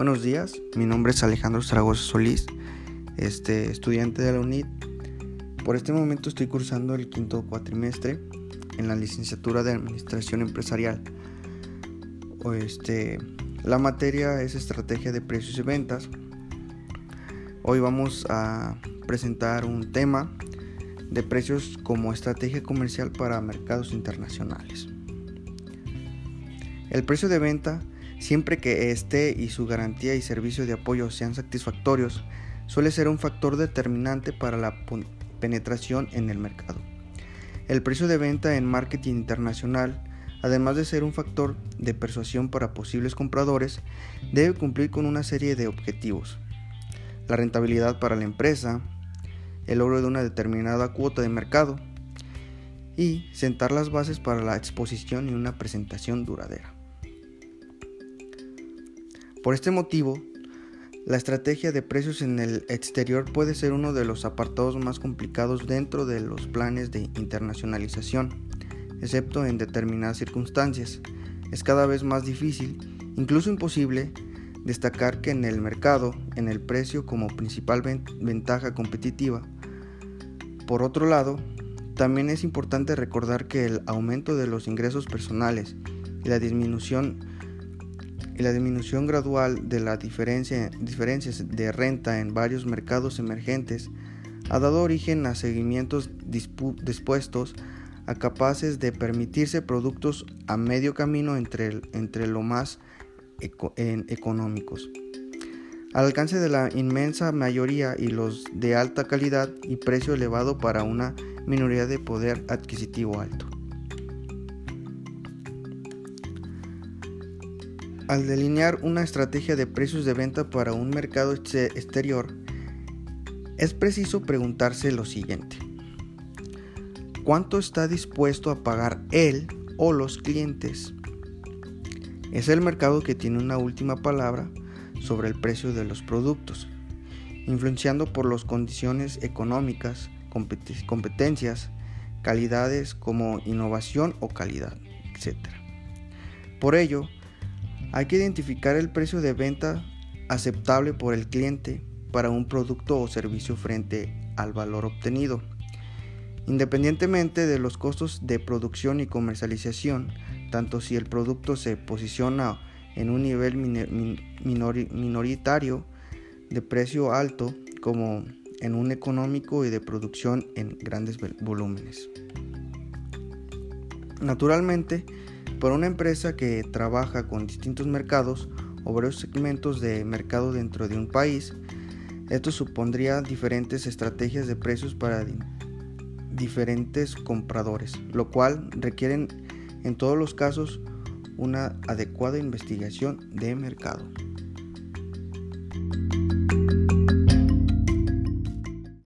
Buenos días, mi nombre es Alejandro Zaragoza Solís, este, estudiante de la UNIT. Por este momento estoy cursando el quinto cuatrimestre en la licenciatura de Administración Empresarial. Este, la materia es Estrategia de Precios y Ventas. Hoy vamos a presentar un tema de precios como estrategia comercial para mercados internacionales. El precio de venta Siempre que éste y su garantía y servicio de apoyo sean satisfactorios, suele ser un factor determinante para la penetración en el mercado. El precio de venta en marketing internacional, además de ser un factor de persuasión para posibles compradores, debe cumplir con una serie de objetivos. La rentabilidad para la empresa, el logro de una determinada cuota de mercado y sentar las bases para la exposición y una presentación duradera. Por este motivo, la estrategia de precios en el exterior puede ser uno de los apartados más complicados dentro de los planes de internacionalización, excepto en determinadas circunstancias. Es cada vez más difícil, incluso imposible, destacar que en el mercado, en el precio como principal ventaja competitiva. Por otro lado, también es importante recordar que el aumento de los ingresos personales y la disminución y la disminución gradual de las diferencias de renta en varios mercados emergentes ha dado origen a seguimientos dispuestos a capaces de permitirse productos a medio camino entre, entre lo más económicos. Al alcance de la inmensa mayoría y los de alta calidad y precio elevado para una minoría de poder adquisitivo alto. Al delinear una estrategia de precios de venta para un mercado exterior, es preciso preguntarse lo siguiente. ¿Cuánto está dispuesto a pagar él o los clientes? Es el mercado que tiene una última palabra sobre el precio de los productos, influenciando por las condiciones económicas, competencias, calidades como innovación o calidad, etc. Por ello, hay que identificar el precio de venta aceptable por el cliente para un producto o servicio frente al valor obtenido. Independientemente de los costos de producción y comercialización, tanto si el producto se posiciona en un nivel minoritario de precio alto como en un económico y de producción en grandes volúmenes. Naturalmente, para una empresa que trabaja con distintos mercados o varios segmentos de mercado dentro de un país, esto supondría diferentes estrategias de precios para diferentes compradores, lo cual requieren en todos los casos una adecuada investigación de mercado.